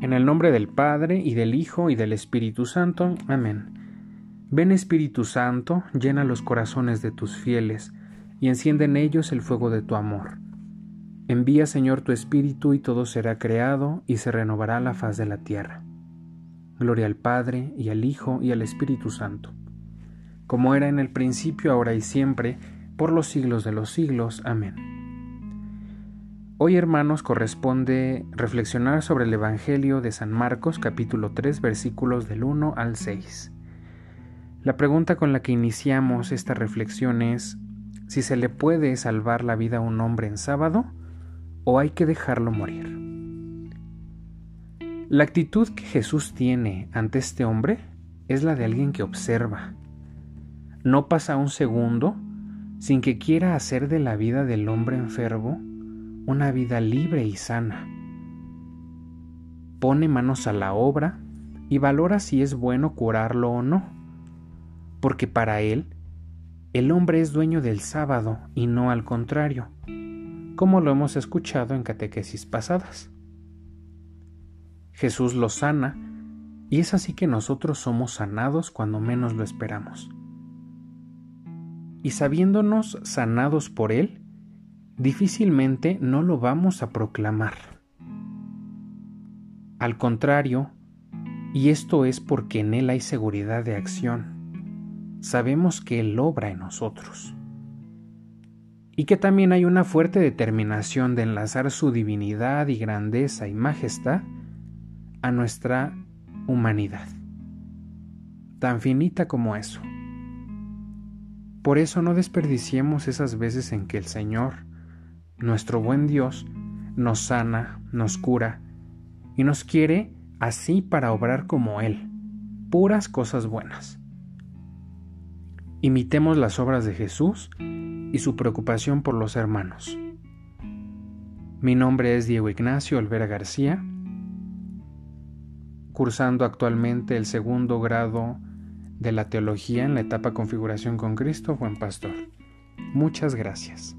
En el nombre del Padre, y del Hijo, y del Espíritu Santo. Amén. Ven Espíritu Santo, llena los corazones de tus fieles, y enciende en ellos el fuego de tu amor. Envía, Señor, tu Espíritu, y todo será creado, y se renovará la faz de la tierra. Gloria al Padre, y al Hijo, y al Espíritu Santo. Como era en el principio, ahora y siempre, por los siglos de los siglos. Amén. Hoy, hermanos, corresponde reflexionar sobre el Evangelio de San Marcos capítulo 3 versículos del 1 al 6. La pregunta con la que iniciamos esta reflexión es si se le puede salvar la vida a un hombre en sábado o hay que dejarlo morir. La actitud que Jesús tiene ante este hombre es la de alguien que observa. No pasa un segundo sin que quiera hacer de la vida del hombre enfermo una vida libre y sana. Pone manos a la obra y valora si es bueno curarlo o no, porque para él el hombre es dueño del sábado y no al contrario, como lo hemos escuchado en catequesis pasadas. Jesús lo sana y es así que nosotros somos sanados cuando menos lo esperamos. Y sabiéndonos sanados por Él, difícilmente no lo vamos a proclamar. Al contrario, y esto es porque en Él hay seguridad de acción, sabemos que Él obra en nosotros. Y que también hay una fuerte determinación de enlazar su divinidad y grandeza y majestad a nuestra humanidad, tan finita como eso. Por eso no desperdiciemos esas veces en que el Señor nuestro buen Dios nos sana, nos cura y nos quiere así para obrar como Él, puras cosas buenas. Imitemos las obras de Jesús y su preocupación por los hermanos. Mi nombre es Diego Ignacio Olvera García, cursando actualmente el segundo grado de la teología en la etapa Configuración con Cristo, buen pastor. Muchas gracias.